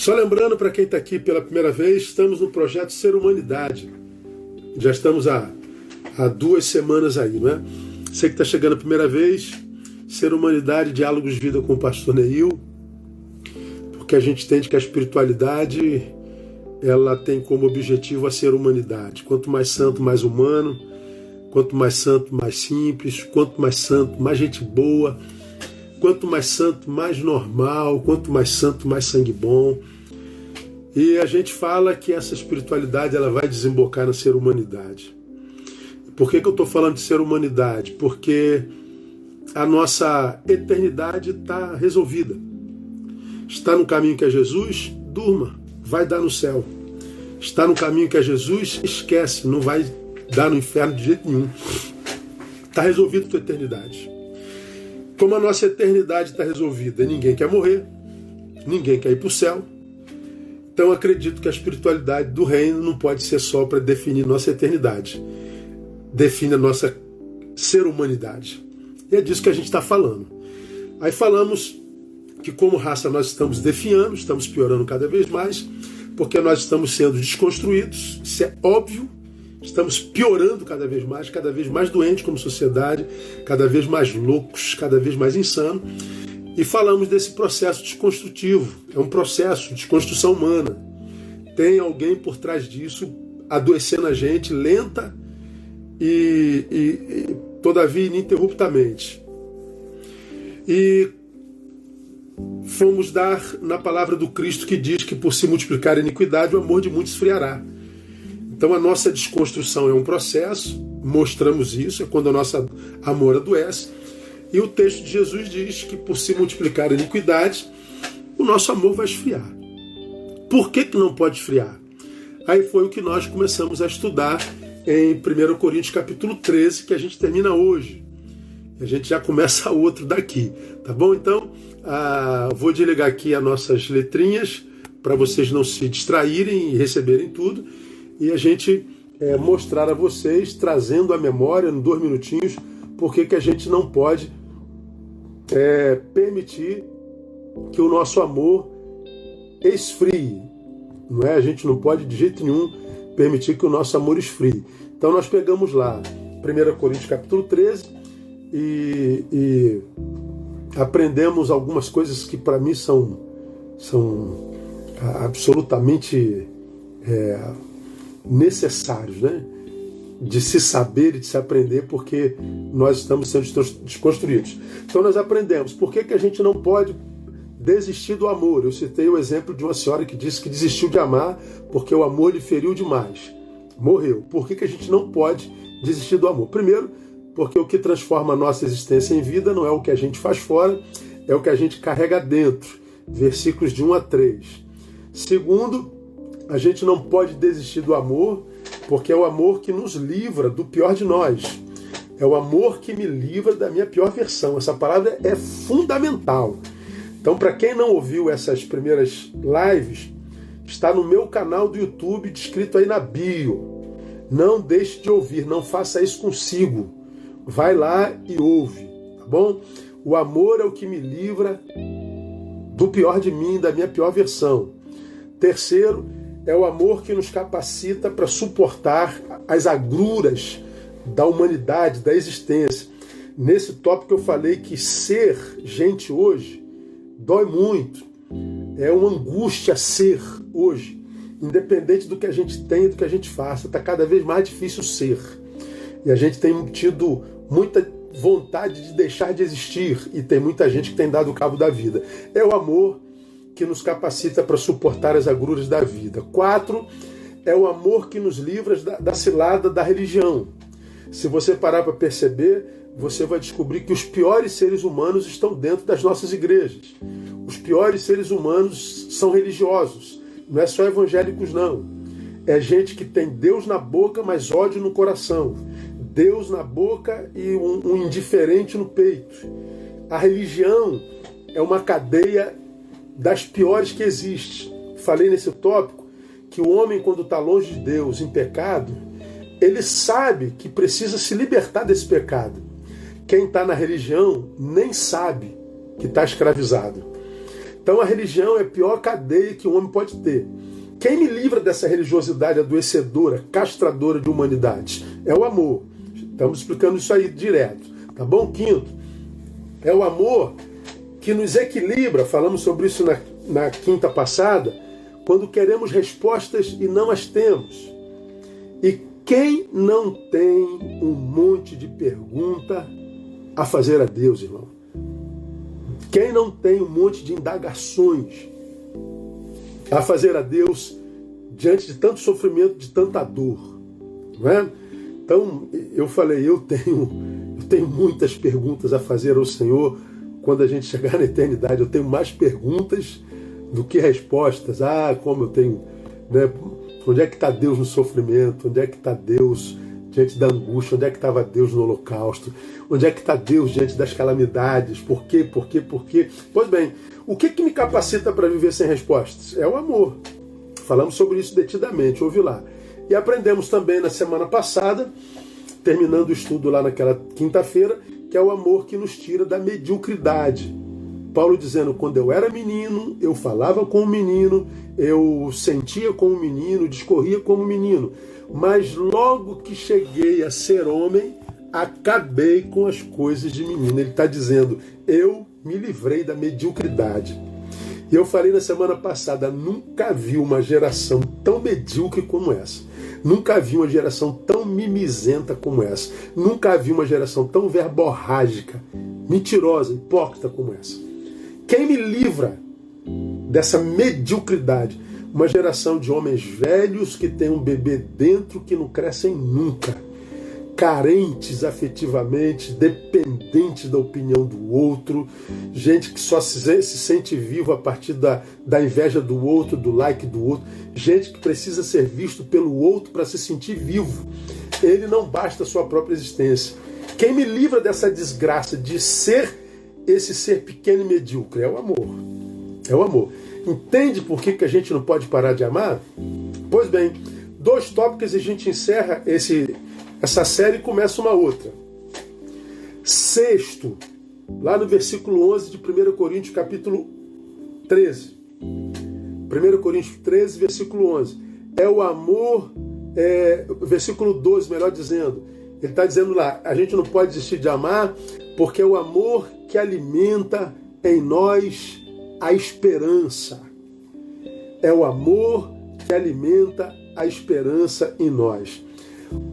Só lembrando para quem está aqui pela primeira vez, estamos no projeto Ser Humanidade. Já estamos há, há duas semanas aí, não é? Você que está chegando a primeira vez, Ser Humanidade, Diálogos de Vida com o Pastor Neil, porque a gente entende que a espiritualidade ela tem como objetivo a ser humanidade. Quanto mais santo, mais humano. Quanto mais santo, mais simples. Quanto mais santo, mais gente boa. Quanto mais santo, mais normal. Quanto mais santo, mais sangue bom. E a gente fala que essa espiritualidade ela vai desembocar na ser humanidade. Por que, que eu estou falando de ser humanidade? Porque a nossa eternidade está resolvida. Está no caminho que é Jesus, durma vai dar no céu. Está no caminho que é Jesus, esquece, não vai dar no inferno de jeito nenhum. Está resolvido a tua eternidade. Como a nossa eternidade está resolvida, ninguém quer morrer, ninguém quer ir para o céu. Então acredito que a espiritualidade do reino não pode ser só para definir nossa eternidade. Define a nossa ser humanidade. E é disso que a gente está falando. Aí falamos que como raça nós estamos definhando, estamos piorando cada vez mais, porque nós estamos sendo desconstruídos, isso é óbvio, estamos piorando cada vez mais, cada vez mais doentes como sociedade, cada vez mais loucos, cada vez mais insano. E falamos desse processo desconstrutivo, é um processo de desconstrução humana. Tem alguém por trás disso adoecendo a gente lenta e, e, e todavia ininterruptamente. E fomos dar na palavra do Cristo que diz que por se multiplicar a iniquidade, o amor de muitos esfriará. Então a nossa desconstrução é um processo, mostramos isso, é quando a nossa amor adoece. E o texto de Jesus diz que por se multiplicar a iniquidade, o nosso amor vai esfriar. Por que, que não pode esfriar? Aí foi o que nós começamos a estudar em 1 Coríntios capítulo 13, que a gente termina hoje. A gente já começa outro daqui, tá bom? Então, ah, vou desligar aqui as nossas letrinhas para vocês não se distraírem e receberem tudo. E a gente é, mostrar a vocês, trazendo a memória, em dois minutinhos, por que a gente não pode é, permitir que o nosso amor esfrie. Não é? A gente não pode de jeito nenhum permitir que o nosso amor esfrie. Então nós pegamos lá 1 Coríntios capítulo 13 e, e aprendemos algumas coisas que para mim são, são absolutamente é, necessários, né? De se saber e de se aprender, porque nós estamos sendo desconstruídos. Então nós aprendemos por que, que a gente não pode desistir do amor. Eu citei o exemplo de uma senhora que disse que desistiu de amar porque o amor lhe feriu demais. Morreu. Por que, que a gente não pode desistir do amor? Primeiro, porque o que transforma a nossa existência em vida não é o que a gente faz fora, é o que a gente carrega dentro. Versículos de 1 a 3. Segundo, a gente não pode desistir do amor, porque é o amor que nos livra do pior de nós. É o amor que me livra da minha pior versão. Essa palavra é fundamental. Então, para quem não ouviu essas primeiras lives, está no meu canal do YouTube, descrito aí na bio. Não deixe de ouvir, não faça isso consigo. Vai lá e ouve, tá bom? O amor é o que me livra do pior de mim, da minha pior versão. Terceiro, é o amor que nos capacita para suportar as agruras da humanidade, da existência. Nesse tópico eu falei que ser gente hoje dói muito. É uma angústia ser hoje. Independente do que a gente tem e do que a gente faça, está cada vez mais difícil ser. E a gente tem tido muita vontade de deixar de existir e tem muita gente que tem dado cabo da vida. É o amor que nos capacita para suportar as agruras da vida. Quatro, é o amor que nos livra da, da cilada da religião. Se você parar para perceber, você vai descobrir que os piores seres humanos estão dentro das nossas igrejas. Os piores seres humanos são religiosos. Não é só evangélicos, não. É gente que tem Deus na boca, mas ódio no coração. Deus na boca e um, um indiferente no peito. A religião é uma cadeia das piores que existe. Falei nesse tópico que o homem, quando está longe de Deus, em pecado, ele sabe que precisa se libertar desse pecado. Quem está na religião nem sabe que está escravizado. Então a religião é a pior cadeia que o homem pode ter. Quem me livra dessa religiosidade adoecedora, castradora de humanidade? É o amor. Estamos explicando isso aí direto. Tá bom? Quinto, é o amor que nos equilibra. Falamos sobre isso na, na quinta passada. Quando queremos respostas e não as temos. E quem não tem um monte de pergunta a fazer a Deus, irmão? Quem não tem um monte de indagações a fazer a Deus diante de tanto sofrimento, de tanta dor? Não é? Então, eu falei, eu tenho, eu tenho muitas perguntas a fazer ao Senhor quando a gente chegar na eternidade. Eu tenho mais perguntas do que respostas. Ah, como eu tenho. Né? Onde é que está Deus no sofrimento? Onde é que está Deus diante da angústia? Onde é que estava Deus no holocausto? Onde é que está Deus diante das calamidades? Por quê? Por quê? Por quê? Pois bem, o que, que me capacita para viver sem respostas? É o amor. Falamos sobre isso detidamente, ouve lá. E aprendemos também na semana passada, terminando o estudo lá naquela quinta-feira, que é o amor que nos tira da mediocridade. Paulo dizendo: quando eu era menino, eu falava como menino, eu sentia como menino, discorria como menino. Mas logo que cheguei a ser homem, acabei com as coisas de menino. Ele está dizendo: eu me livrei da mediocridade. E eu falei na semana passada: nunca vi uma geração tão medíocre como essa. Nunca vi uma geração tão mimizenta como essa. Nunca vi uma geração tão verborrágica, mentirosa, hipócrita como essa. Quem me livra dessa mediocridade? Uma geração de homens velhos que tem um bebê dentro que não crescem nunca, carentes afetivamente, dependentes da opinião do outro, gente que só se, se sente vivo a partir da, da inveja do outro, do like do outro, gente que precisa ser visto pelo outro para se sentir vivo. Ele não basta a sua própria existência. Quem me livra dessa desgraça de ser esse ser pequeno e medíocre? É o amor. É o amor. Entende por que, que a gente não pode parar de amar? Pois bem, dois tópicos e a gente encerra esse, essa série começa uma outra. Sexto, lá no versículo 11 de 1 Coríntios, capítulo 13. 1 Coríntios 13, versículo 11. É o amor, é, versículo 12, melhor dizendo. Ele está dizendo lá: a gente não pode desistir de amar, porque é o amor que alimenta em nós a esperança. É o amor que alimenta a esperança em nós.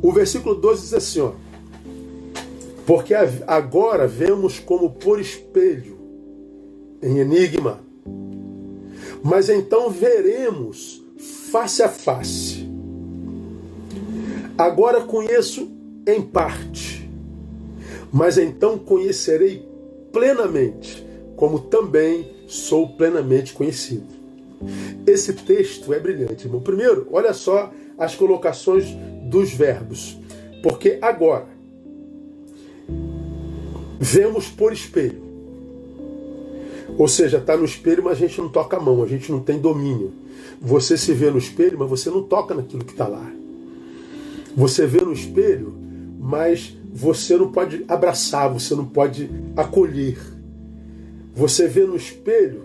O versículo 12 diz assim: ó, Porque agora vemos como por espelho, em enigma, mas então veremos face a face. Agora conheço em parte, mas então conhecerei plenamente, como também sou plenamente conhecido. Esse texto é brilhante, irmão. Primeiro, olha só as colocações dos verbos. Porque agora vemos por espelho. Ou seja, está no espelho, mas a gente não toca a mão, a gente não tem domínio. Você se vê no espelho, mas você não toca naquilo que está lá. Você vê no espelho, mas você não pode abraçar, você não pode acolher. Você vê no espelho,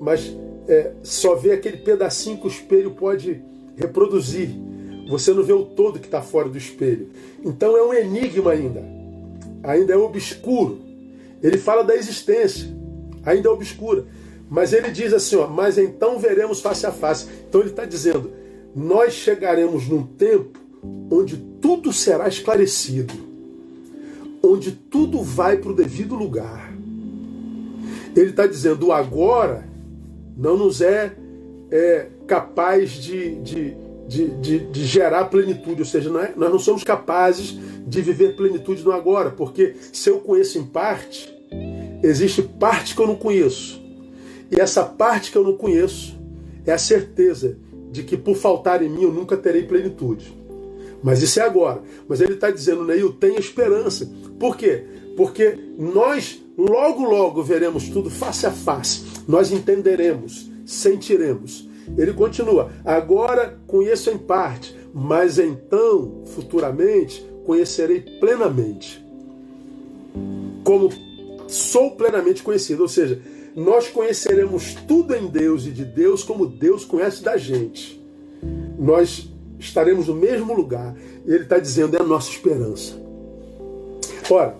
mas é, só vê aquele pedacinho que o espelho pode reproduzir. Você não vê o todo que está fora do espelho. Então é um enigma ainda. Ainda é obscuro. Ele fala da existência. Ainda é obscura. Mas ele diz assim, ó, mas então veremos face a face. Então ele está dizendo, nós chegaremos num tempo onde tudo será esclarecido. Onde tudo vai para o devido lugar ele está dizendo: o agora não nos é, é capaz de, de, de, de, de gerar plenitude, ou seja, não é, nós não somos capazes de viver plenitude no agora, porque se eu conheço em parte, existe parte que eu não conheço. E essa parte que eu não conheço é a certeza de que por faltar em mim eu nunca terei plenitude. Mas isso é agora. Mas ele está dizendo, Neil, tenha esperança. Por quê? Porque nós Logo, logo veremos tudo face a face. Nós entenderemos, sentiremos. Ele continua: agora conheço em parte, mas então, futuramente, conhecerei plenamente. Como sou plenamente conhecido. Ou seja, nós conheceremos tudo em Deus e de Deus como Deus conhece da gente. Nós estaremos no mesmo lugar. E ele está dizendo, é a nossa esperança. Ora,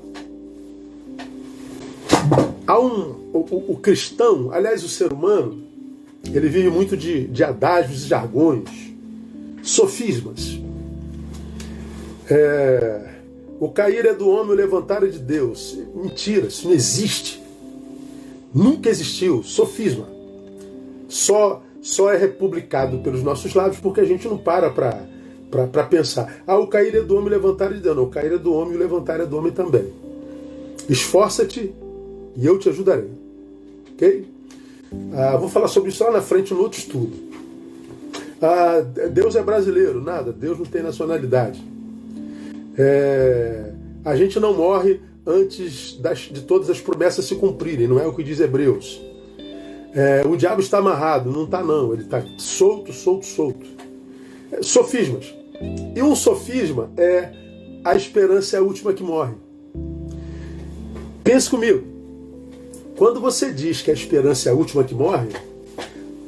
há um, o, o, cristão, aliás, o ser humano, ele vive muito de, de adágios e jargões, sofismas. É, o cair é do homem, o levantar é de Deus. Mentira, isso não existe. Nunca existiu. Sofisma. Só, só é republicado pelos nossos lábios porque a gente não para para pensar. Ah, o cair é do homem, o levantar é de Deus. Não, o cair é do homem, o levantar é do homem também. Esforça-te e eu te ajudarei. Ok? Ah, vou falar sobre isso lá na frente no outro estudo. Ah, Deus é brasileiro. Nada, Deus não tem nacionalidade. É, a gente não morre antes das, de todas as promessas se cumprirem, não é o que diz Hebreus. É, o diabo está amarrado, não está não, ele está solto, solto, solto. É, sofismas. E um sofisma é a esperança é a última que morre. Pense comigo. Quando você diz que a esperança é a última que morre,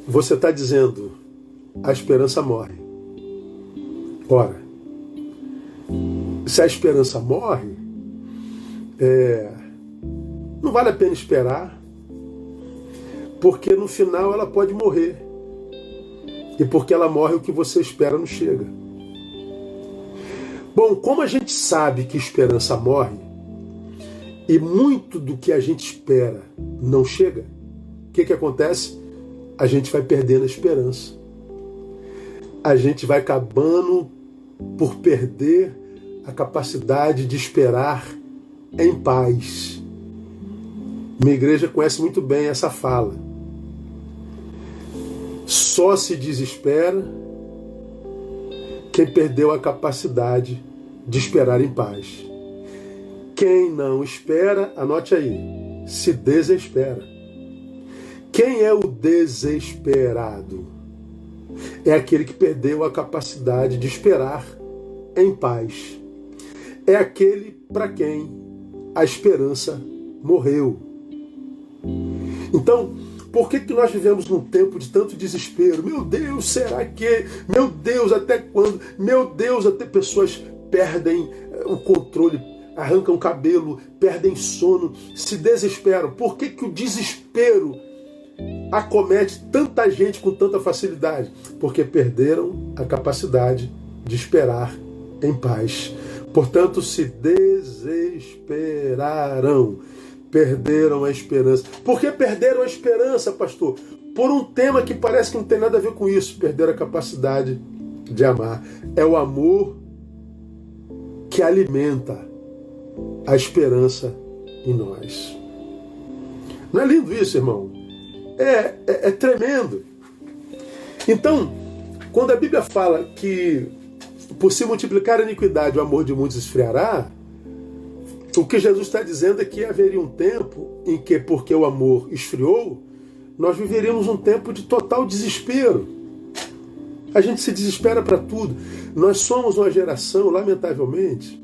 você está dizendo a esperança morre. Ora, se a esperança morre, é, não vale a pena esperar, porque no final ela pode morrer. E porque ela morre, o que você espera não chega. Bom, como a gente sabe que esperança morre, e muito do que a gente espera não chega, o que, que acontece? A gente vai perdendo a esperança. A gente vai acabando por perder a capacidade de esperar em paz. Minha igreja conhece muito bem essa fala. Só se desespera quem perdeu a capacidade de esperar em paz. Quem não espera, anote aí, se desespera. Quem é o desesperado? É aquele que perdeu a capacidade de esperar em paz é aquele para quem a esperança morreu. Então, por que, que nós vivemos num tempo de tanto desespero? Meu Deus, será que? Meu Deus, até quando? Meu Deus, até pessoas perdem o controle, arrancam cabelo, perdem sono, se desesperam. Por que, que o desespero acomete tanta gente com tanta facilidade? Porque perderam a capacidade de esperar em paz. Portanto, se desesperaram, perderam a esperança. Por que perderam a esperança, pastor? Por um tema que parece que não tem nada a ver com isso. Perderam a capacidade de amar. É o amor que alimenta a esperança em nós. Não é lindo isso, irmão? É, é, é tremendo. Então, quando a Bíblia fala que por se multiplicar a iniquidade, o amor de muitos esfriará. O que Jesus está dizendo é que haveria um tempo em que, porque o amor esfriou, nós viveríamos um tempo de total desespero. A gente se desespera para tudo. Nós somos uma geração, lamentavelmente,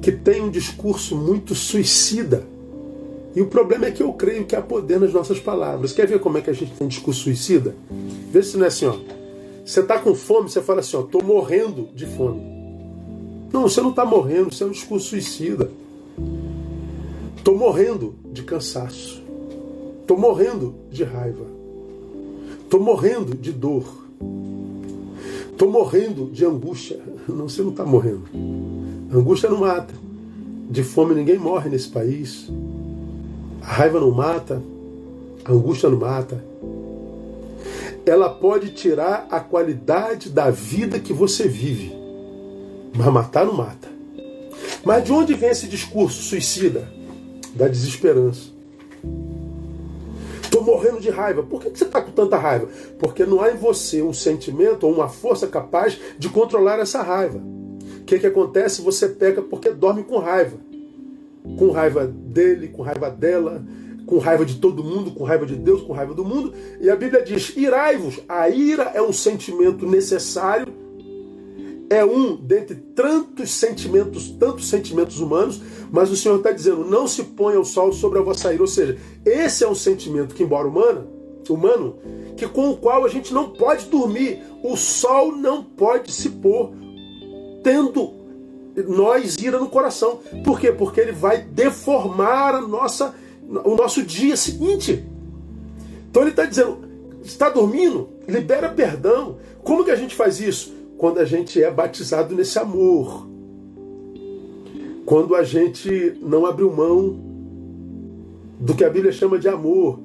que tem um discurso muito suicida. E o problema é que eu creio que há poder nas nossas palavras. Quer ver como é que a gente tem discurso suicida? Vê se não é assim, ó. Você está com fome, você fala assim, ó, estou morrendo de fome. Não, você não está morrendo, isso é um discurso suicida. Estou morrendo de cansaço. Estou morrendo de raiva. Estou morrendo de dor. Estou morrendo de angústia. Não, você não está morrendo. Angústia não mata. De fome ninguém morre nesse país. A raiva não mata. A angústia não mata ela pode tirar a qualidade da vida que você vive. Mas matar não mata. Mas de onde vem esse discurso suicida? Da desesperança. Estou morrendo de raiva. Por que você está com tanta raiva? Porque não há em você um sentimento ou uma força capaz de controlar essa raiva. O que, que acontece? Você peca porque dorme com raiva. Com raiva dele, com raiva dela, com raiva de todo mundo, com raiva de Deus, com raiva do mundo. E a Bíblia diz: irai-vos. A ira é um sentimento necessário é um dentre tantos sentimentos, tantos sentimentos humanos, mas o Senhor está dizendo: não se ponha o sol sobre a vossa ira. Ou seja, esse é um sentimento que, embora humano, humano, que com o qual a gente não pode dormir. O sol não pode se pôr tendo nós ira no coração. Por quê? Porque ele vai deformar a nossa, o nosso dia seguinte. Então ele está dizendo: está dormindo? Libera perdão. Como que a gente faz isso? Quando a gente é batizado nesse amor. Quando a gente não abriu mão do que a Bíblia chama de amor.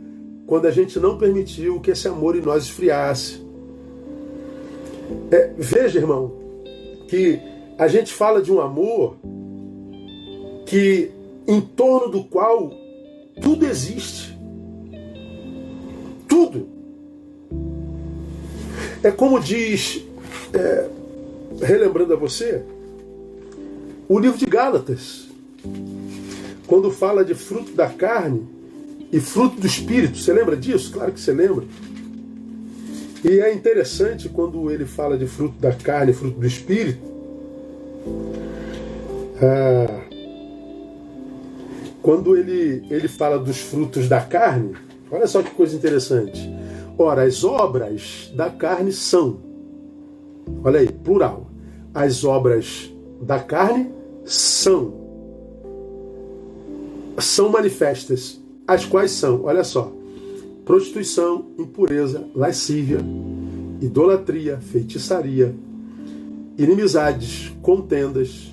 Quando a gente não permitiu que esse amor em nós esfriasse. É, veja, irmão, que a gente fala de um amor que em torno do qual tudo existe. Tudo. É como diz, é, relembrando a você, o livro de Gálatas, quando fala de fruto da carne e fruto do espírito. Você lembra disso? Claro que você lembra. E é interessante quando ele fala de fruto da carne fruto do espírito, ah, quando ele, ele fala dos frutos da carne, olha só que coisa interessante. Ora, as obras da carne são, olha aí, plural. As obras da carne são, são manifestas. As quais são, olha só, prostituição, impureza, lascívia, idolatria, feitiçaria, inimizades, contendas,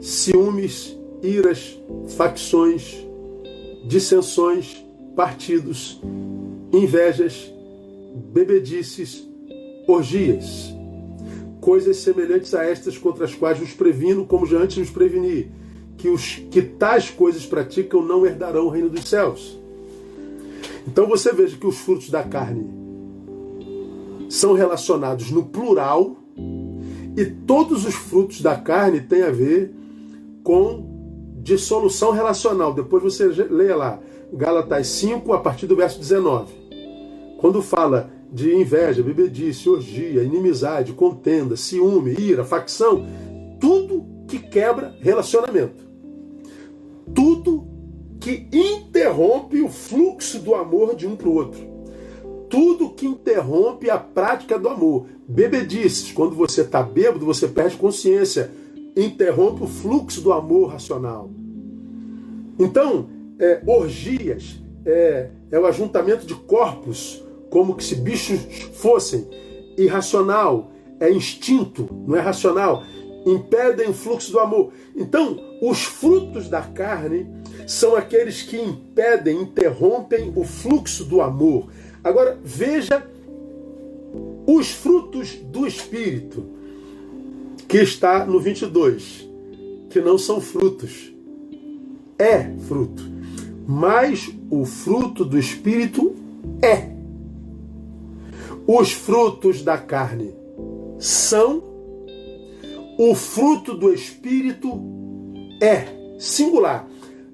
ciúmes, iras, facções, dissensões, partidos, invejas, bebedices, orgias, coisas semelhantes a estas contra as quais vos previno, como já antes vos preveni, que os que tais coisas praticam não herdarão o reino dos céus. Então você veja que os frutos da carne são relacionados no plural e todos os frutos da carne têm a ver com dissolução relacional. Depois você leia lá, Gálatas 5, a partir do verso 19. Quando fala de inveja, bebedice, orgia, inimizade, contenda, ciúme, ira, facção, tudo que quebra relacionamento. Tudo que interrompe o fluxo do amor de um para o outro. Tudo que interrompe a prática do amor. Bebedices, quando você está bêbado, você perde consciência, interrompe o fluxo do amor racional. Então, é, orgias é, é o ajuntamento de corpos, como que se bichos fossem. Irracional, é instinto, não é racional. Impedem o fluxo do amor. Então, os frutos da carne são aqueles que impedem, interrompem o fluxo do amor. Agora, veja os frutos do Espírito, que está no 22, que não são frutos, é fruto. Mas o fruto do Espírito é. Os frutos da carne são, o fruto do Espírito é. Singular.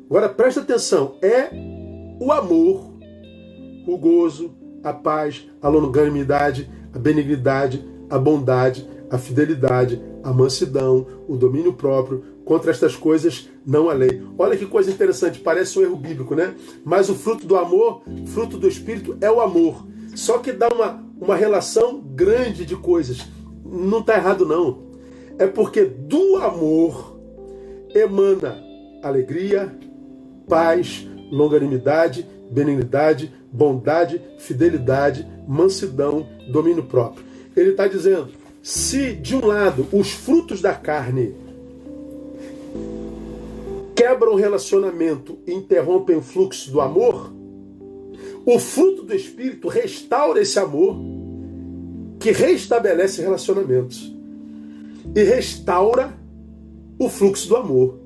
Agora presta atenção: é o amor, o gozo, a paz, a longanimidade, a benignidade, a bondade, a fidelidade, a mansidão, o domínio próprio. Contra estas coisas não há lei. Olha que coisa interessante, parece um erro bíblico, né? Mas o fruto do amor, fruto do Espírito, é o amor. Só que dá uma, uma relação grande de coisas. Não está errado, não. É porque do amor emana alegria, paz, longanimidade, benignidade, bondade, fidelidade, mansidão, domínio próprio. Ele está dizendo: se de um lado os frutos da carne quebram o relacionamento e interrompem o fluxo do amor, o fruto do Espírito restaura esse amor que restabelece relacionamentos e restaura o fluxo do amor.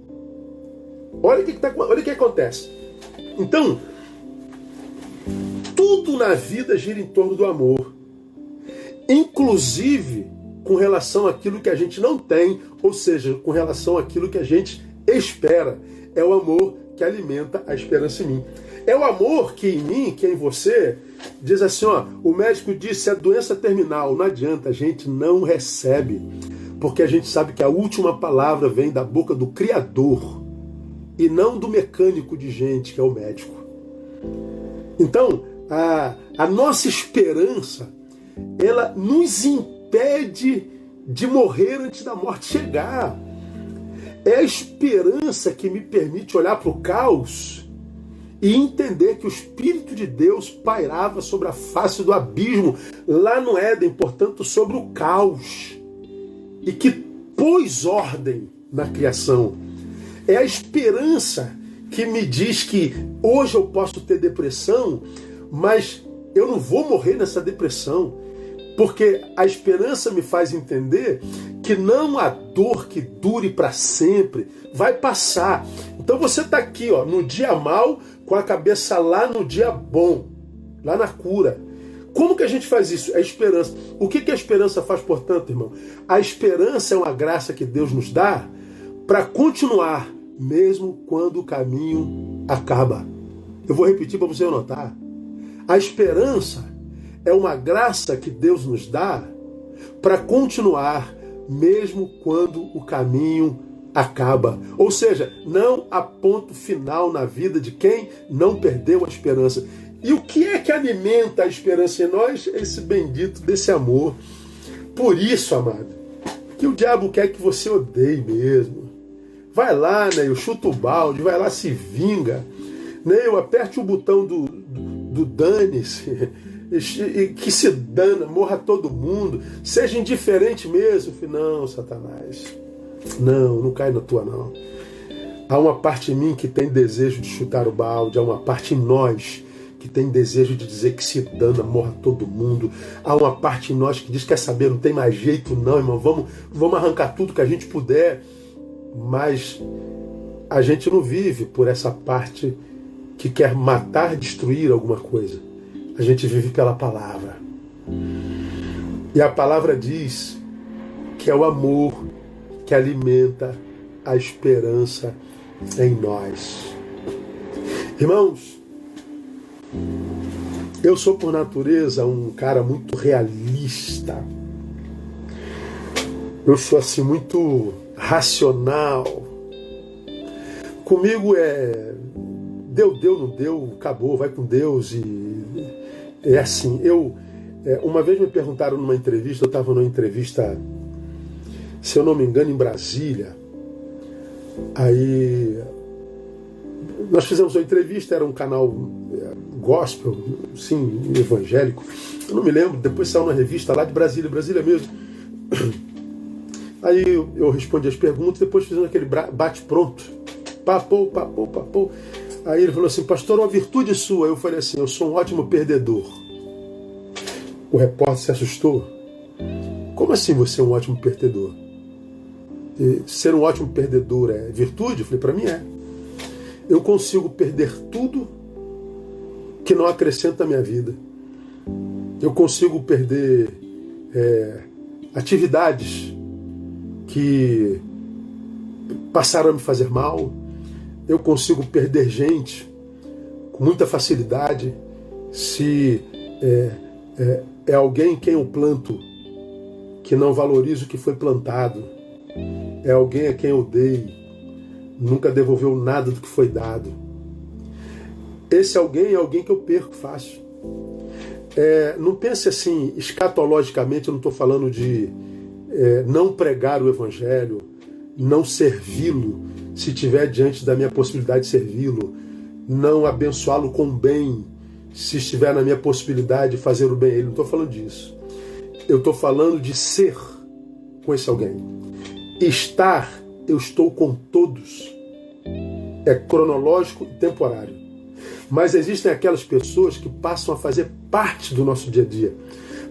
Olha o que, tá, olha o que acontece. Então, tudo na vida gira em torno do amor. Inclusive com relação àquilo que a gente não tem, ou seja, com relação àquilo que a gente espera. É o amor que alimenta a esperança em mim. É o amor que em mim, que é em você, diz assim: ó, o médico disse é doença terminal, não adianta, a gente não recebe. Porque a gente sabe que a última palavra vem da boca do Criador e não do mecânico de gente, que é o médico. Então, a, a nossa esperança, ela nos impede de morrer antes da morte chegar. É a esperança que me permite olhar para o caos e entender que o Espírito de Deus pairava sobre a face do abismo, lá no Éden, portanto, sobre o caos, e que pôs ordem na criação. É a esperança que me diz que hoje eu posso ter depressão, mas eu não vou morrer nessa depressão. Porque a esperança me faz entender que não há dor que dure para sempre, vai passar. Então você está aqui, ó, no dia mal, com a cabeça lá no dia bom, lá na cura. Como que a gente faz isso? É esperança. O que, que a esperança faz, portanto, irmão? A esperança é uma graça que Deus nos dá para continuar, mesmo quando o caminho acaba. Eu vou repetir para você anotar. A esperança é uma graça que Deus nos dá para continuar, mesmo quando o caminho acaba. Ou seja, não há ponto final na vida de quem não perdeu a esperança. E o que é que alimenta a esperança em nós? Esse bendito desse amor. Por isso, amado, que o diabo quer que você odeie mesmo. Vai lá, né? Eu chuto o balde, vai lá, se vinga. Né? Eu aperte o botão do, do, do dane-se que se dana, morra todo mundo, seja indiferente mesmo. Não, Satanás, não, não cai na tua não. Há uma parte em mim que tem desejo de chutar o balde, há uma parte em nós que tem desejo de dizer que se dana, morra todo mundo. Há uma parte em nós que diz: quer saber, não tem mais jeito, não, irmão, vamos, vamos arrancar tudo que a gente puder. Mas a gente não vive por essa parte que quer matar, destruir alguma coisa. A gente vive pela palavra. E a palavra diz que é o amor que alimenta a esperança em nós. Irmãos, eu sou por natureza um cara muito realista. Eu sou assim muito racional. Comigo é deu, deu, não deu, acabou, vai com Deus e é assim, eu. É, uma vez me perguntaram numa entrevista, eu estava numa entrevista, se eu não me engano, em Brasília. Aí. Nós fizemos uma entrevista, era um canal é, gospel, sim, evangélico. Eu não me lembro, depois saiu uma revista lá de Brasília, Brasília mesmo. Aí eu, eu respondi as perguntas, depois fizemos aquele bate-pronto. Papou, papou, papou. Aí ele falou assim, pastor, uma virtude sua. Eu falei assim, eu sou um ótimo perdedor. O repórter se assustou. Como assim você é um ótimo perdedor? E ser um ótimo perdedor é virtude? Eu falei, para mim é. Eu consigo perder tudo que não acrescenta a minha vida. Eu consigo perder é, atividades que passaram a me fazer mal eu consigo perder gente com muita facilidade se é, é, é alguém quem eu planto que não valoriza o que foi plantado, é alguém a quem eu dei, nunca devolveu nada do que foi dado. Esse alguém é alguém que eu perco fácil. É, não pense assim, escatologicamente, eu não estou falando de é, não pregar o Evangelho, não servi-lo, se tiver diante da minha possibilidade de servi-lo, não abençoá-lo com bem, se estiver na minha possibilidade de fazer o bem a ele. Não estou falando disso. Eu estou falando de ser com esse alguém. Estar, eu estou com todos. É cronológico e temporário. Mas existem aquelas pessoas que passam a fazer parte do nosso dia a dia,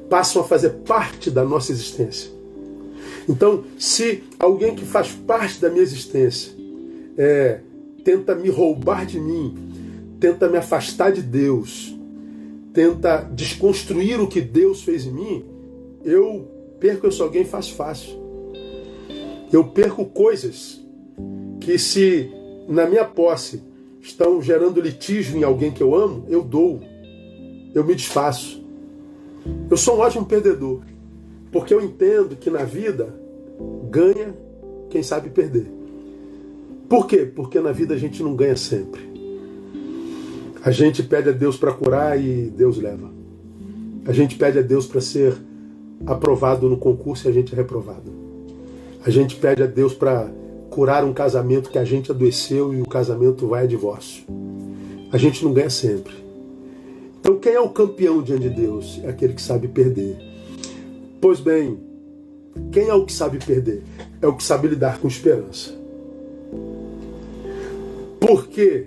passam a fazer parte da nossa existência. Então, se alguém que faz parte da minha existência é, tenta me roubar de mim, tenta me afastar de Deus, tenta desconstruir o que Deus fez em mim, eu perco esse alguém fácil fácil. Eu perco coisas que se na minha posse estão gerando litígio em alguém que eu amo, eu dou. Eu me desfaço. Eu sou um ótimo perdedor. Porque eu entendo que na vida ganha quem sabe perder. Por quê? Porque na vida a gente não ganha sempre. A gente pede a Deus para curar e Deus leva. A gente pede a Deus para ser aprovado no concurso e a gente é reprovado. A gente pede a Deus para curar um casamento que a gente adoeceu e o casamento vai a divórcio. A gente não ganha sempre. Então, quem é o campeão diante de Deus? É aquele que sabe perder. Pois bem, quem é o que sabe perder? É o que sabe lidar com esperança. Por quê?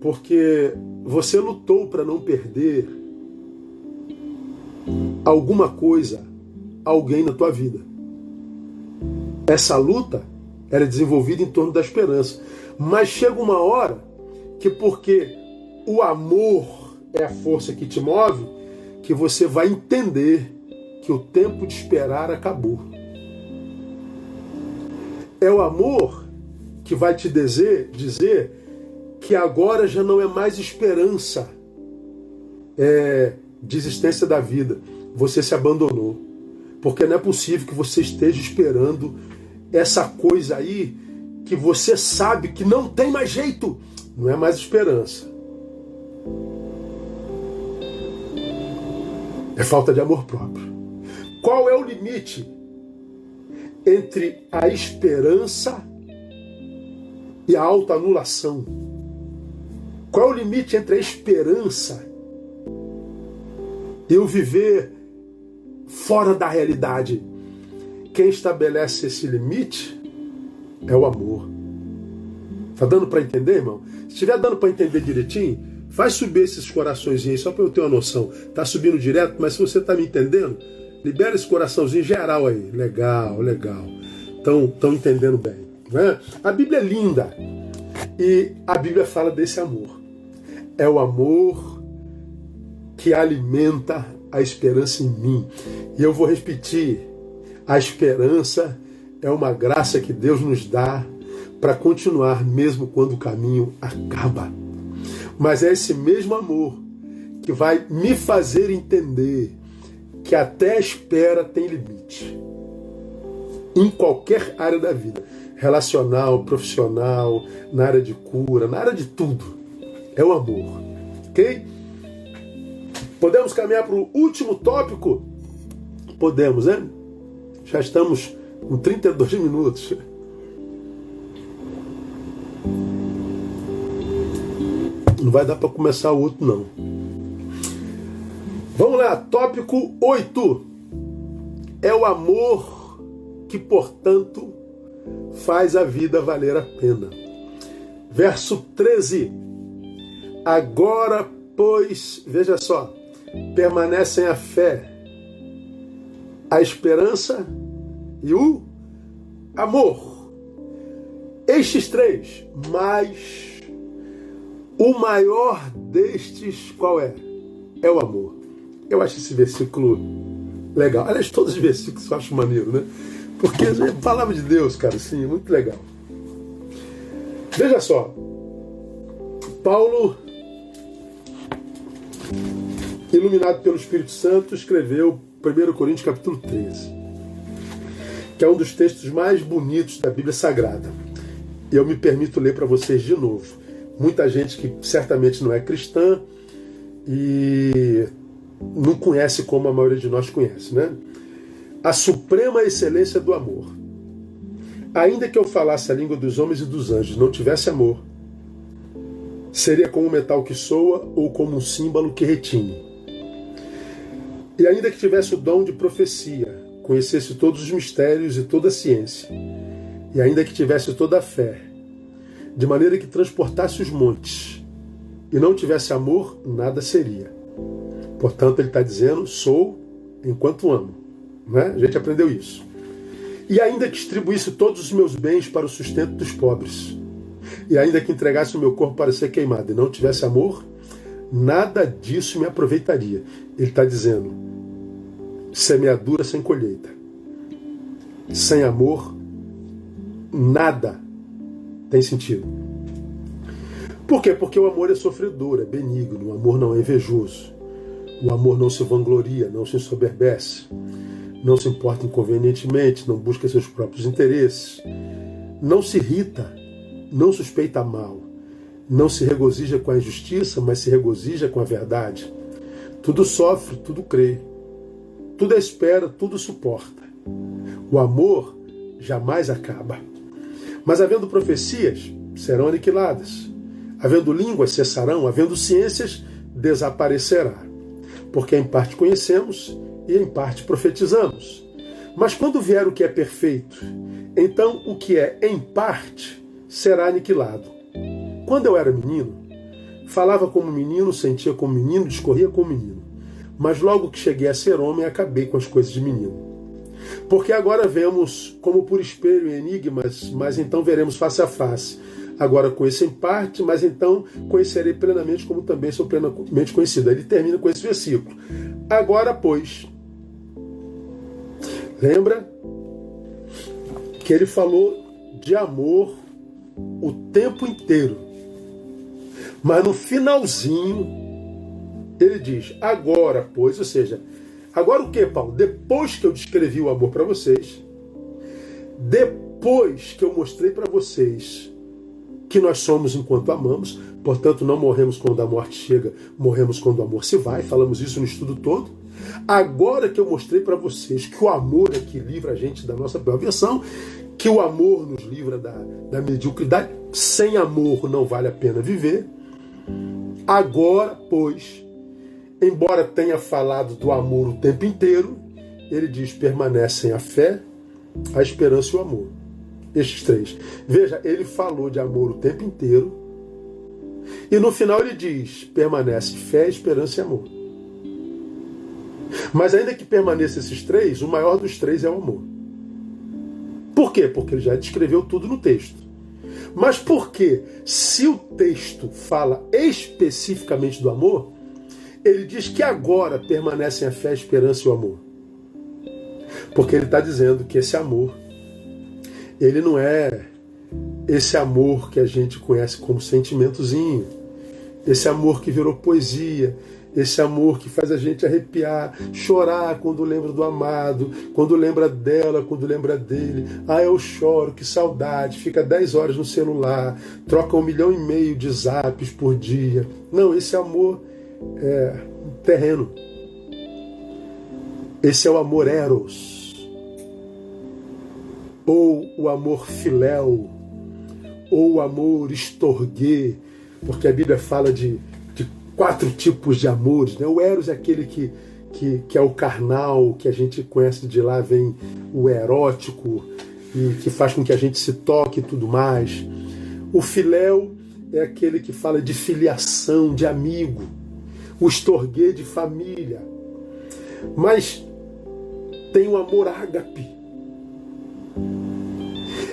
Porque você lutou para não perder alguma coisa, alguém na tua vida. Essa luta era desenvolvida em torno da esperança. Mas chega uma hora que, porque o amor é a força que te move, que você vai entender que o tempo de esperar acabou. É o amor que vai te dizer, dizer que agora já não é mais esperança, é desistência da vida. Você se abandonou. Porque não é possível que você esteja esperando essa coisa aí que você sabe que não tem mais jeito. Não é mais esperança. É falta de amor próprio. Qual é o limite entre a esperança e a autoanulação? Qual é o limite entre a esperança e o viver fora da realidade? Quem estabelece esse limite é o amor. Tá dando para entender, irmão? Se estiver dando para entender direitinho, faz subir esses corações aí, só para eu ter uma noção. Tá subindo direto, mas se você tá me entendendo, libera esse coraçãozinho geral aí. Legal, legal. Estão entendendo bem. Né? A Bíblia é linda. E a Bíblia fala desse amor. É o amor que alimenta a esperança em mim. E eu vou repetir: a esperança é uma graça que Deus nos dá para continuar mesmo quando o caminho acaba. Mas é esse mesmo amor que vai me fazer entender que até a espera tem limite. Em qualquer área da vida, relacional, profissional, na área de cura, na área de tudo, é o amor. Ok? Podemos caminhar para o último tópico? Podemos, né? Já estamos com 32 minutos. Não vai dar para começar o outro, não. Vamos lá, tópico 8. É o amor que, portanto, faz a vida valer a pena. Verso 13. Agora, pois, veja só, permanecem a fé, a esperança e o amor. Estes três, mas o maior destes qual é? É o amor. Eu acho esse versículo legal. Aliás, todos os versículos eu acho maneiro, né? Porque é palavra de Deus, cara, sim, é muito legal. Veja só. Paulo, iluminado pelo Espírito Santo, escreveu 1 Coríntios capítulo 13, que é um dos textos mais bonitos da Bíblia Sagrada. Eu me permito ler para vocês de novo. Muita gente que certamente não é cristã e não conhece como a maioria de nós conhece, né? A suprema excelência do amor. Ainda que eu falasse a língua dos homens e dos anjos, não tivesse amor, seria como um metal que soa ou como um símbolo que retine. E ainda que tivesse o dom de profecia, conhecesse todos os mistérios e toda a ciência, e ainda que tivesse toda a fé, de maneira que transportasse os montes, e não tivesse amor, nada seria. Portanto, ele está dizendo: sou enquanto amo. Né? A gente aprendeu isso. E ainda que distribuísse todos os meus bens para o sustento dos pobres, e ainda que entregasse o meu corpo para ser queimado e não tivesse amor, nada disso me aproveitaria. Ele está dizendo: semeadura sem colheita. Sem amor, nada tem sentido. Por quê? Porque o amor é sofredor, é benigno, o amor não é invejoso, o amor não se vangloria, não se ensoberbece, não se importa inconvenientemente, não busca seus próprios interesses, não se irrita, não suspeita mal, não se regozija com a injustiça, mas se regozija com a verdade. Tudo sofre, tudo crê, tudo espera, tudo suporta. O amor jamais acaba. Mas havendo profecias, serão aniquiladas. Havendo línguas, cessarão. Havendo ciências, desaparecerá. Porque em parte conhecemos e em parte profetizamos. Mas quando vier o que é perfeito, então o que é em parte será aniquilado. Quando eu era menino, falava como menino, sentia como menino, discorria como menino. Mas logo que cheguei a ser homem, acabei com as coisas de menino. Porque agora vemos como por espelho em enigmas, mas então veremos face a face. Agora conheço em parte, mas então conhecerei plenamente como também sou plenamente conhecido. Ele termina com esse versículo. Agora, pois, lembra que ele falou de amor o tempo inteiro. Mas no finalzinho, ele diz: agora, pois, ou seja, agora o que, Paulo? Depois que eu descrevi o amor para vocês, depois que eu mostrei para vocês que nós somos enquanto amamos, portanto não morremos quando a morte chega, morremos quando o amor se vai, falamos isso no estudo todo. Agora que eu mostrei para vocês que o amor é que livra a gente da nossa pior versão, que o amor nos livra da, da mediocridade, sem amor não vale a pena viver. Agora, pois, embora tenha falado do amor o tempo inteiro, ele diz: permanecem a fé, a esperança e o amor estes três. Veja, ele falou de amor o tempo inteiro. E no final ele diz: permanece fé, esperança e amor. Mas ainda que permaneça esses três, o maior dos três é o amor. Por quê? Porque ele já descreveu tudo no texto. Mas por que, se o texto fala especificamente do amor, ele diz que agora permanecem a fé, a esperança e o amor? Porque ele está dizendo que esse amor ele não é esse amor que a gente conhece como sentimentozinho, esse amor que virou poesia, esse amor que faz a gente arrepiar, chorar quando lembra do amado, quando lembra dela, quando lembra dele. Ah, eu choro, que saudade. Fica 10 horas no celular, troca um milhão e meio de zaps por dia. Não, esse amor é terreno. Esse é o amor eros ou o amor filéu, ou o amor estorguê, porque a Bíblia fala de, de quatro tipos de amores. Né? O eros é aquele que, que, que é o carnal, que a gente conhece de lá, vem o erótico, e que faz com que a gente se toque e tudo mais. O filéu é aquele que fala de filiação, de amigo. O estorguê de família. Mas tem o amor ágape,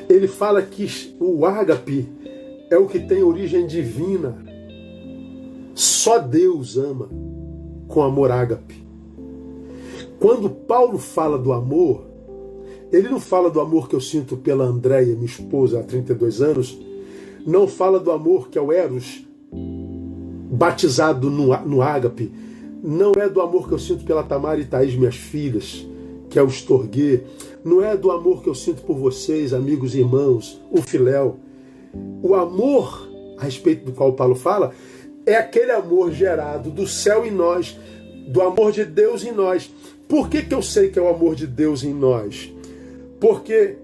ele fala que o ágape é o que tem origem divina. Só Deus ama com amor ágape. Quando Paulo fala do amor, ele não fala do amor que eu sinto pela Andréia, minha esposa, há 32 anos, não fala do amor que é o Eros, batizado no, no ágape, não é do amor que eu sinto pela Tamara e Thaís, minhas filhas, que é o estorguê, não é do amor que eu sinto por vocês, amigos e irmãos, o filéu. O amor a respeito do qual Paulo fala é aquele amor gerado do céu em nós, do amor de Deus em nós. Por que, que eu sei que é o amor de Deus em nós? Porque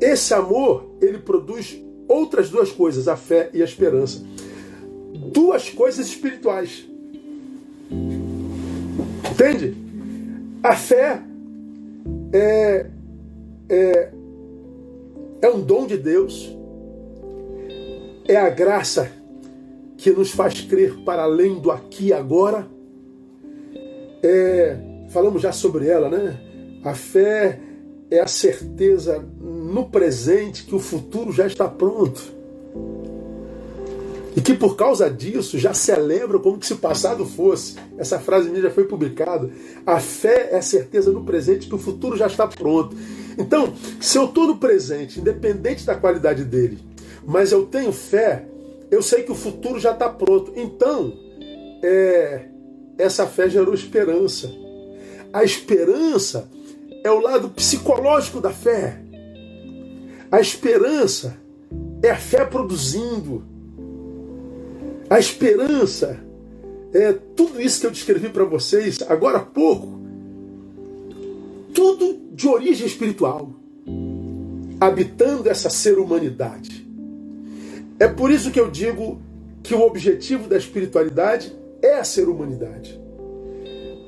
esse amor, ele produz outras duas coisas, a fé e a esperança. Duas coisas espirituais. Entende? A fé é, é, é um dom de Deus, é a graça que nos faz crer para além do aqui e agora. É, falamos já sobre ela, né? A fé é a certeza no presente que o futuro já está pronto. E que por causa disso já celebra como se o passado fosse. Essa frase minha já foi publicada. A fé é a certeza no presente que o futuro já está pronto. Então, se eu estou no presente, independente da qualidade dele, mas eu tenho fé, eu sei que o futuro já está pronto. Então, é, essa fé gerou esperança. A esperança é o lado psicológico da fé. A esperança é a fé produzindo. A esperança é tudo isso que eu descrevi para vocês agora há pouco. Tudo de origem espiritual, habitando essa ser humanidade. É por isso que eu digo que o objetivo da espiritualidade é a ser humanidade.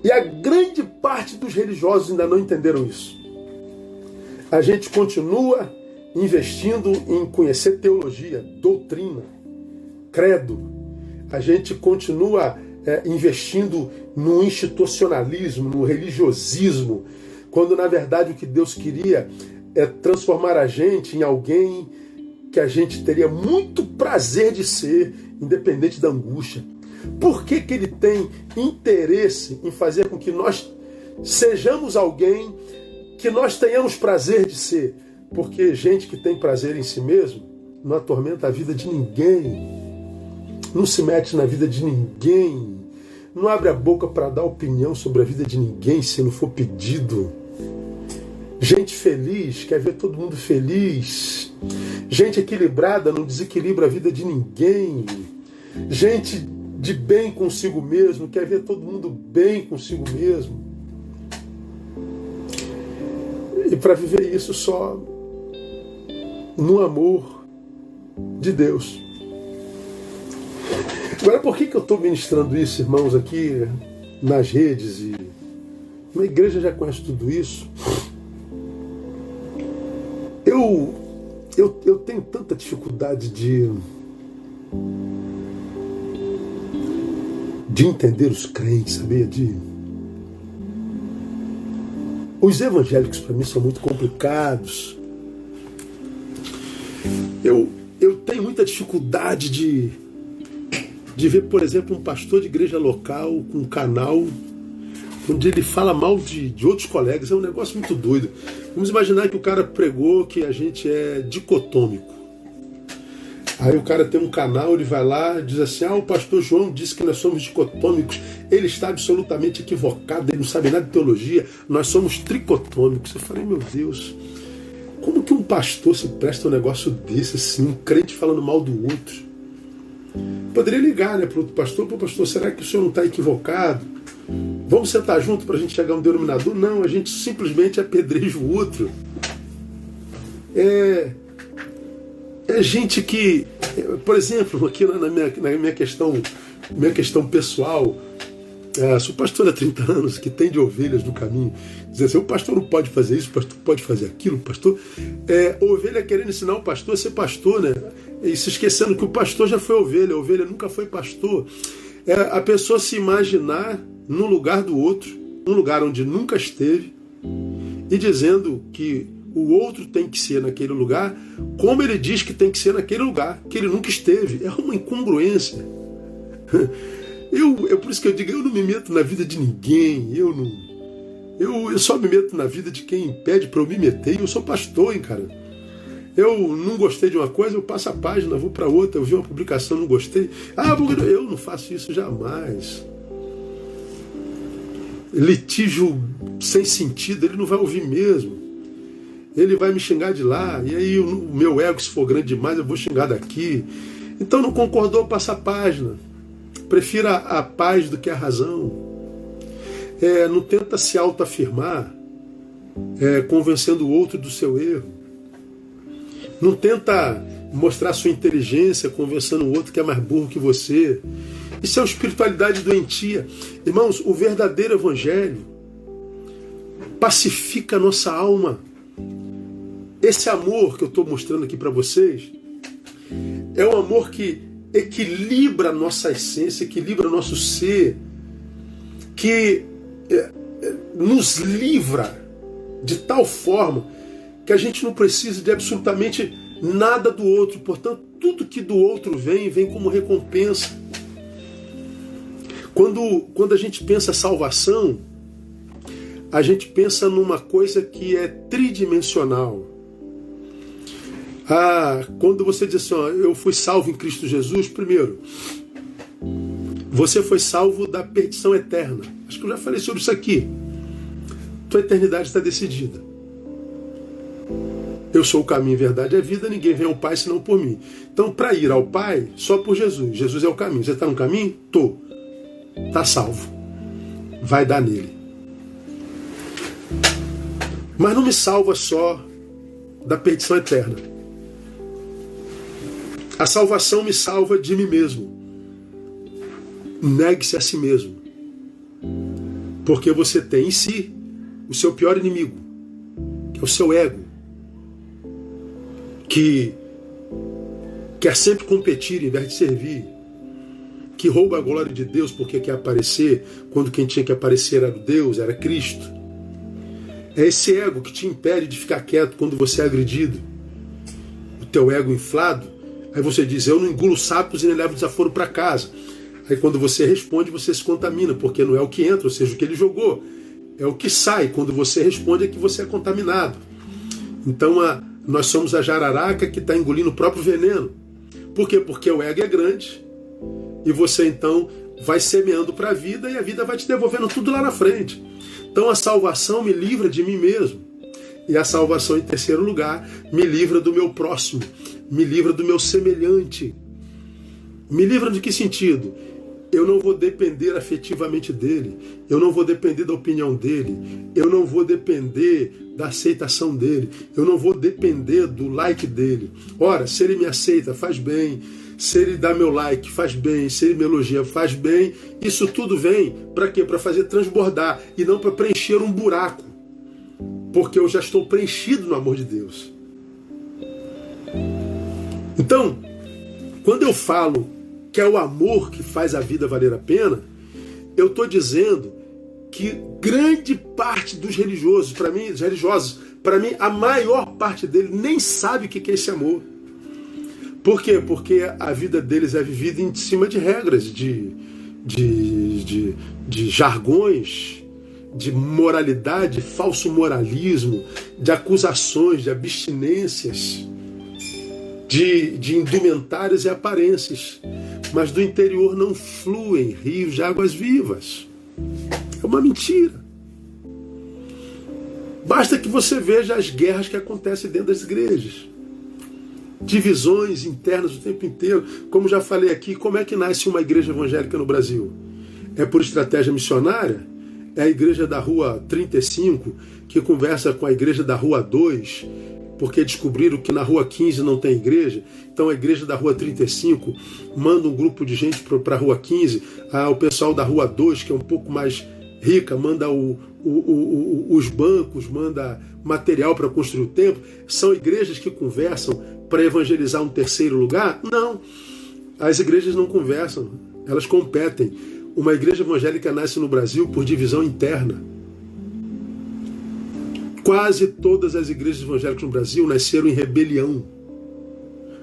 E a grande parte dos religiosos ainda não entenderam isso. A gente continua investindo em conhecer teologia, doutrina, credo. A gente continua é, investindo no institucionalismo, no religiosismo, quando na verdade o que Deus queria é transformar a gente em alguém que a gente teria muito prazer de ser, independente da angústia. Por que, que ele tem interesse em fazer com que nós sejamos alguém que nós tenhamos prazer de ser? Porque gente que tem prazer em si mesmo não atormenta a vida de ninguém, não se mete na vida de ninguém, não abre a boca para dar opinião sobre a vida de ninguém se não for pedido. Gente feliz quer ver todo mundo feliz. Gente equilibrada não desequilibra a vida de ninguém. Gente de bem consigo mesmo quer ver todo mundo bem consigo mesmo. E para viver isso só no amor de Deus. Agora, por que, que eu estou ministrando isso, irmãos, aqui nas redes? E uma igreja já conhece tudo isso. Eu, eu, eu tenho tanta dificuldade de, de entender os crentes, sabia? De, os evangélicos para mim são muito complicados. Eu, eu tenho muita dificuldade de, de ver, por exemplo, um pastor de igreja local com um canal onde ele fala mal de, de outros colegas. É um negócio muito doido. Vamos imaginar que o cara pregou que a gente é dicotômico. Aí o cara tem um canal, ele vai lá diz assim: Ah, o pastor João disse que nós somos dicotômicos. Ele está absolutamente equivocado, ele não sabe nada de teologia. Nós somos tricotômicos. Eu falei: Meu Deus, como que um pastor se presta um negócio desse, assim, um crente falando mal do outro? Poderia ligar né, para o pastor: Pô, pastor, será que o senhor não está equivocado? Vamos sentar junto para a gente chegar a um denominador? Não, a gente simplesmente apedreja o outro. É, é gente que, por exemplo, aqui na minha, na minha questão, minha questão pessoal, é, sou pastor há 30 anos, que tem de ovelhas no caminho. Dizer assim, o pastor não pode fazer isso, o pastor pode fazer aquilo, o pastor. É, ovelha querendo ensinar o pastor a ser pastor, né? E se esquecendo que o pastor já foi ovelha, a ovelha nunca foi pastor. É a pessoa se imaginar no lugar do outro, um lugar onde nunca esteve, e dizendo que o outro tem que ser naquele lugar, como ele diz que tem que ser naquele lugar, que ele nunca esteve. É uma incongruência. Eu, é por isso que eu digo, eu não me meto na vida de ninguém, eu não. Eu, eu só me meto na vida de quem pede para eu me meter, eu sou pastor, hein, cara. Eu não gostei de uma coisa, eu passo a página, vou para outra, eu vi uma publicação, não gostei. Ah, eu não faço isso jamais litígio sem sentido, ele não vai ouvir mesmo. Ele vai me xingar de lá, e aí o meu ego, se for grande demais, eu vou xingar daqui. Então não concordou, passa a página. Prefira a paz do que a razão. É, não tenta se autoafirmar, é, convencendo o outro do seu erro. Não tenta mostrar sua inteligência, conversando o outro que é mais burro que você. Isso é uma espiritualidade doentia. Irmãos, o verdadeiro evangelho pacifica a nossa alma. Esse amor que eu estou mostrando aqui para vocês é um amor que equilibra a nossa essência, equilibra o nosso ser, que é, é, nos livra de tal forma que a gente não precisa de absolutamente nada do outro. Portanto, tudo que do outro vem, vem como recompensa. Quando, quando a gente pensa salvação, a gente pensa numa coisa que é tridimensional. Ah, quando você diz assim, ó, eu fui salvo em Cristo Jesus, primeiro, você foi salvo da perdição eterna. Acho que eu já falei sobre isso aqui. tua eternidade está decidida. Eu sou o caminho, verdade e a vida, ninguém vem ao Pai senão por mim. Então, para ir ao Pai, só por Jesus. Jesus é o caminho. Você está no caminho? Tô. Está salvo. Vai dar nele. Mas não me salva só da perdição eterna. A salvação me salva de mim mesmo. Negue-se a si mesmo. Porque você tem em si o seu pior inimigo, que é o seu ego, que quer sempre competir em vez de servir, que rouba a glória de Deus porque quer aparecer, quando quem tinha que aparecer era Deus, era Cristo. É esse ego que te impede de ficar quieto quando você é agredido. O teu ego inflado. Aí você diz, eu não engulo sapos e nem levo desaforo para casa. Aí quando você responde, você se contamina, porque não é o que entra, ou seja, o que ele jogou. É o que sai. Quando você responde é que você é contaminado. Então a, nós somos a jararaca que está engolindo o próprio veneno. Por quê? Porque o ego é grande. E você então vai semeando para a vida e a vida vai te devolvendo tudo lá na frente. Então a salvação me livra de mim mesmo. E a salvação, em terceiro lugar, me livra do meu próximo, me livra do meu semelhante. Me livra de que sentido? Eu não vou depender afetivamente dele, eu não vou depender da opinião dele, eu não vou depender da aceitação dele, eu não vou depender do like dele. Ora, se ele me aceita, faz bem, se ele dá meu like, faz bem, se ele me elogia, faz bem. Isso tudo vem para quê? Para fazer transbordar e não para preencher um buraco. Porque eu já estou preenchido no amor de Deus. Então, quando eu falo que é o amor que faz a vida valer a pena, eu estou dizendo que grande parte dos religiosos, para mim, os religiosos, para mim, a maior parte dele nem sabe o que é esse amor. Por quê? Porque a vida deles é vivida em cima de regras, de, de, de, de jargões, de moralidade, falso moralismo, de acusações, de abstinências, de, de indumentários e aparências. Mas do interior não fluem rios de águas vivas. É uma mentira. Basta que você veja as guerras que acontecem dentro das igrejas divisões internas o tempo inteiro. Como já falei aqui, como é que nasce uma igreja evangélica no Brasil? É por estratégia missionária? É a igreja da rua 35 que conversa com a igreja da rua 2, porque descobriram que na rua 15 não tem igreja. Então a igreja da rua 35 manda um grupo de gente para a rua 15. Ah, o pessoal da rua 2, que é um pouco mais rica, manda o, o, o, os bancos, manda material para construir o templo. São igrejas que conversam para evangelizar um terceiro lugar? Não. As igrejas não conversam, elas competem. Uma igreja evangélica nasce no Brasil por divisão interna. Quase todas as igrejas evangélicas no Brasil nasceram em rebelião.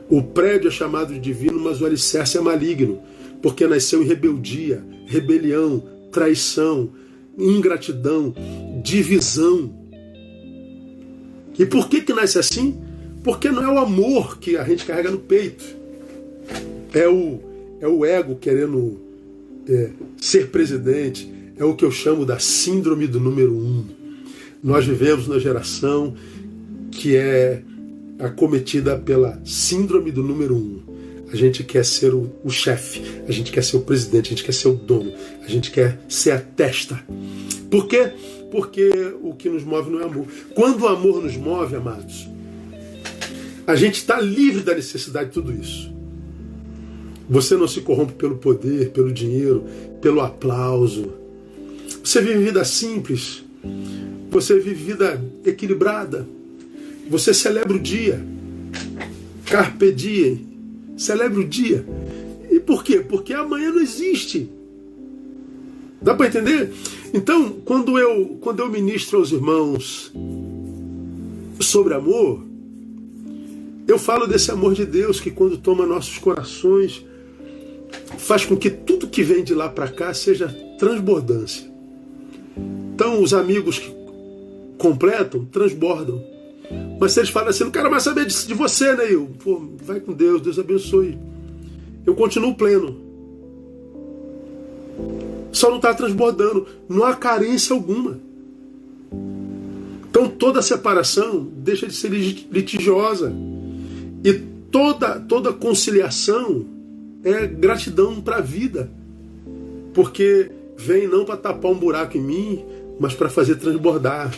O prédio é chamado de divino, mas o alicerce é maligno, porque nasceu em rebeldia, rebelião, traição, ingratidão, divisão. E por que que nasce assim? Porque não é o amor que a gente carrega no peito. É o, é o ego querendo é, ser presidente. É o que eu chamo da síndrome do número um. Nós vivemos na geração que é acometida pela síndrome do número um. A gente quer ser o, o chefe, a gente quer ser o presidente, a gente quer ser o dono, a gente quer ser a testa. Por quê? Porque o que nos move não é amor. Quando o amor nos move, amados, a gente está livre da necessidade de tudo isso. Você não se corrompe pelo poder, pelo dinheiro, pelo aplauso. Você vive vida simples. Você vive vida equilibrada. Você celebra o dia. Carpe diem. Celebra o dia. E por quê? Porque amanhã não existe. Dá para entender? Então, quando eu, quando eu ministro aos irmãos sobre amor, eu falo desse amor de Deus que, quando toma nossos corações, faz com que tudo que vem de lá para cá seja transbordância. Então, os amigos que completam, transbordam. Mas se eles falam assim, não quero mais saber de, você, né? Eu, pô, vai com Deus, Deus abençoe. Eu continuo pleno. Só não está transbordando. Não há carência alguma. Então toda separação deixa de ser litigiosa. E toda, toda conciliação é gratidão para a vida. Porque vem não para tapar um buraco em mim, mas para fazer transbordar.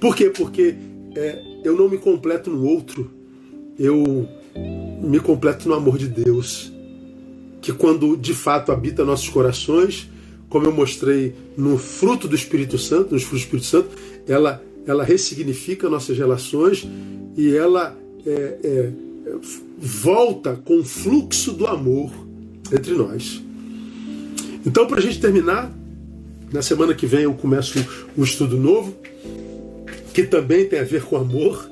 Por quê? Porque é, eu não me completo no outro, eu me completo no amor de Deus, que quando de fato habita nossos corações, como eu mostrei no fruto do Espírito Santo, nos frutos do Espírito Santo, ela, ela ressignifica nossas relações e ela é, é, volta com o fluxo do amor entre nós. Então, para a gente terminar, na semana que vem eu começo um estudo novo, que também tem a ver com amor.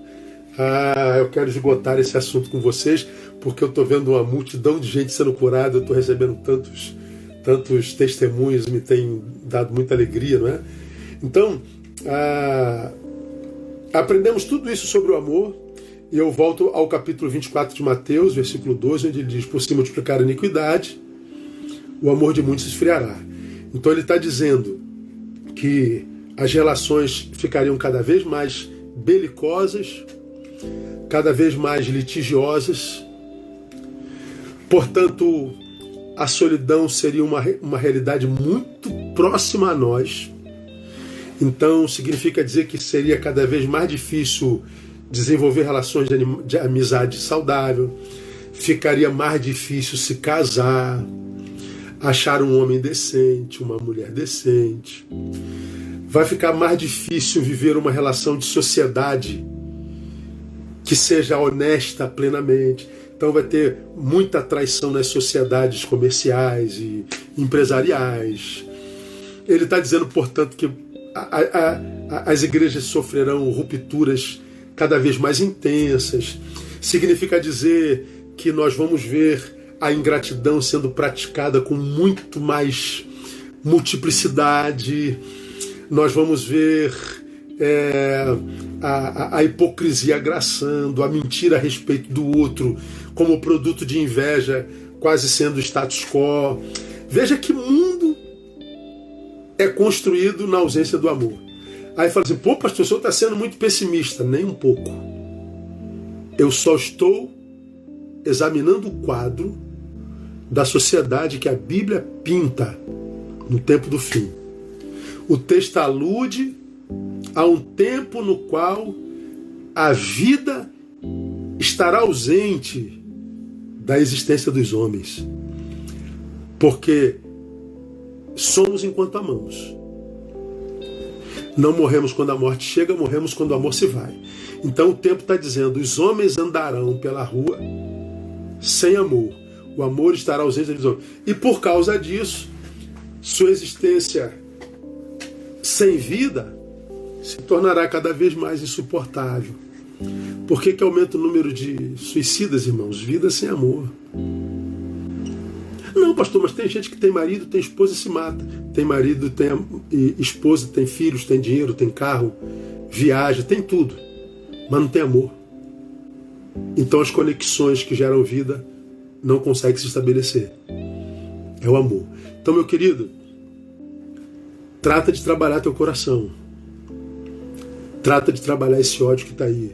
Ah, eu quero esgotar esse assunto com vocês, porque eu estou vendo uma multidão de gente sendo curada, eu estou recebendo tantos, tantos testemunhos, me tem dado muita alegria, não é? Então, ah, aprendemos tudo isso sobre o amor, e eu volto ao capítulo 24 de Mateus, versículo 12, onde ele diz: Por se multiplicar a iniquidade, o amor de muitos se esfriará. Então ele está dizendo que as relações ficariam cada vez mais belicosas, cada vez mais litigiosas. Portanto, a solidão seria uma, uma realidade muito próxima a nós. Então, significa dizer que seria cada vez mais difícil desenvolver relações de, de amizade saudável, ficaria mais difícil se casar, achar um homem decente, uma mulher decente. Vai ficar mais difícil viver uma relação de sociedade que seja honesta plenamente. Então vai ter muita traição nas sociedades comerciais e empresariais. Ele está dizendo, portanto, que a, a, a, as igrejas sofrerão rupturas cada vez mais intensas. Significa dizer que nós vamos ver a ingratidão sendo praticada com muito mais multiplicidade. Nós vamos ver é, a, a, hipocrisia agraçando, a mentira a respeito do outro, como produto de inveja, quase sendo status quo. Veja que mundo é construído na ausência do amor. Aí fala assim: pô, pastor, o senhor está sendo muito pessimista. Nem um pouco. Eu só estou examinando o quadro da sociedade que a Bíblia pinta no tempo do fim. O texto alude a um tempo no qual a vida estará ausente da existência dos homens. Porque somos enquanto amamos. Não morremos quando a morte chega, morremos quando o amor se vai. Então o tempo está dizendo: os homens andarão pela rua sem amor, o amor estará ausente visão. E por causa disso, sua existência sem vida se tornará cada vez mais insuportável. Por que, que aumenta o número de suicidas, irmãos? Vida sem amor. Não, pastor, mas tem gente que tem marido, tem esposa e se mata. Tem marido, tem esposa, tem filhos, tem dinheiro, tem carro, viaja, tem tudo. Mas não tem amor. Então as conexões que geram vida não consegue se estabelecer. É o amor. Então, meu querido, trata de trabalhar teu coração. Trata de trabalhar esse ódio que está aí.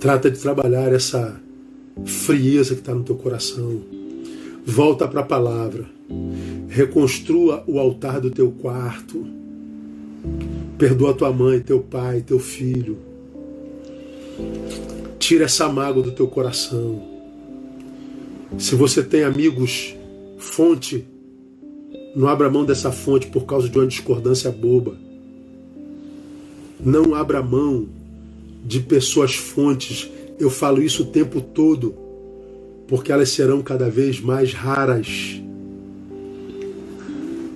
Trata de trabalhar essa frieza que está no teu coração. Volta para a palavra. Reconstrua o altar do teu quarto. Perdoa tua mãe, teu pai, teu filho. Tira essa mágoa do teu coração. Se você tem amigos, fonte, não abra mão dessa fonte por causa de uma discordância boba. Não abra mão de pessoas fontes. Eu falo isso o tempo todo, porque elas serão cada vez mais raras.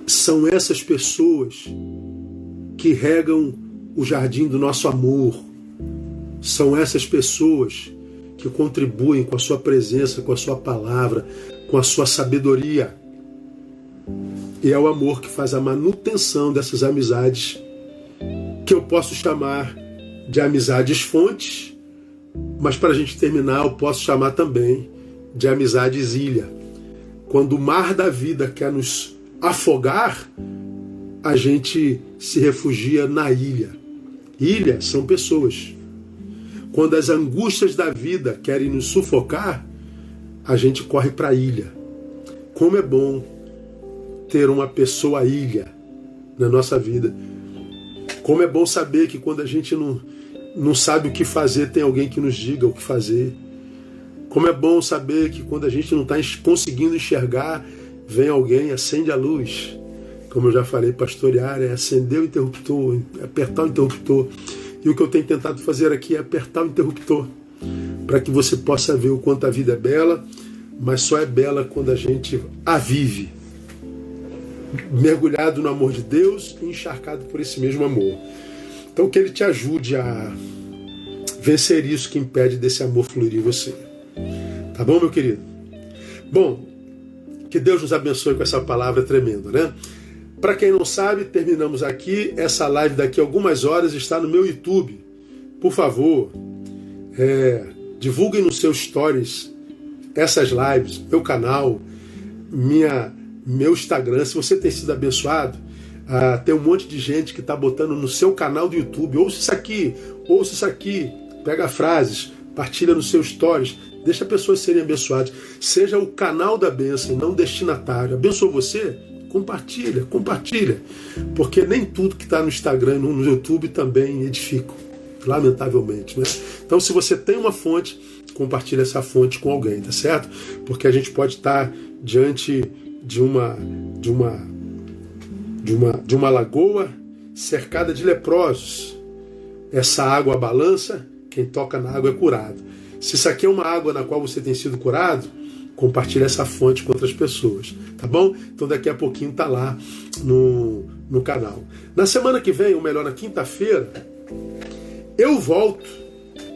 São essas pessoas que regam o jardim do nosso amor. São essas pessoas que contribuem com a sua presença, com a sua palavra, com a sua sabedoria. E é o amor que faz a manutenção dessas amizades, que eu posso chamar de amizades fontes, mas para a gente terminar, eu posso chamar também de amizades ilha. Quando o mar da vida quer nos afogar, a gente se refugia na ilha. Ilha são pessoas. Quando as angústias da vida querem nos sufocar, a gente corre para a ilha. Como é bom ter uma pessoa ilha na nossa vida. Como é bom saber que quando a gente não, não sabe o que fazer, tem alguém que nos diga o que fazer. Como é bom saber que quando a gente não está conseguindo enxergar, vem alguém, acende a luz. Como eu já falei, pastorear é acender o interruptor, apertar o interruptor. E o que eu tenho tentado fazer aqui é apertar o interruptor, para que você possa ver o quanto a vida é bela, mas só é bela quando a gente a vive, mergulhado no amor de Deus e encharcado por esse mesmo amor. Então que ele te ajude a vencer isso que impede desse amor fluir em você. Tá bom, meu querido? Bom, que Deus nos abençoe com essa palavra tremenda, né? Para quem não sabe, terminamos aqui. Essa live daqui a algumas horas está no meu YouTube. Por favor, é, divulguem nos seus stories essas lives, meu canal, minha, meu Instagram. Se você tem sido abençoado, ah, tem um monte de gente que está botando no seu canal do YouTube. Ouça isso aqui, ouça isso aqui. Pega frases, partilha nos seus stories. Deixa pessoas serem abençoadas. Seja o canal da bênção, não destinatário. Abençoou você? Compartilha, compartilha. Porque nem tudo que está no Instagram no YouTube também edifica, lamentavelmente. Né? Então, se você tem uma fonte, compartilha essa fonte com alguém, tá certo? Porque a gente pode estar diante de uma, de uma, de uma, de uma lagoa cercada de leprosos. Essa água balança, quem toca na água é curado. Se isso aqui é uma água na qual você tem sido curado, compartilhe essa fonte com outras pessoas, tá bom? Então daqui a pouquinho tá lá no, no canal. Na semana que vem, ou melhor, na quinta-feira, eu volto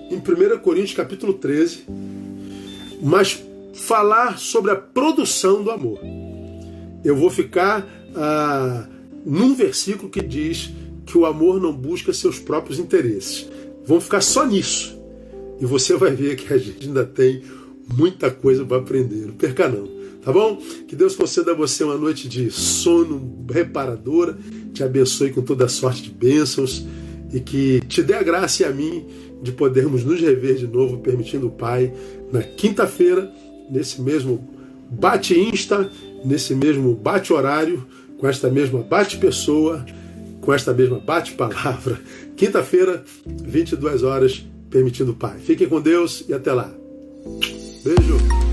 em 1 Coríntios capítulo 13, mas falar sobre a produção do amor. Eu vou ficar ah, num versículo que diz que o amor não busca seus próprios interesses. Vamos ficar só nisso. E você vai ver que a gente ainda tem muita coisa para aprender. Não perca não. Tá bom? Que Deus conceda a você uma noite de sono reparadora, te abençoe com toda sorte de bênçãos e que te dê a graça e a mim de podermos nos rever de novo, permitindo o Pai, na quinta-feira, nesse mesmo bate insta, nesse mesmo bate horário, com esta mesma bate pessoa, com esta mesma bate palavra. Quinta-feira, 22 horas permitindo o Pai. Fiquem com Deus e até lá. Beijo.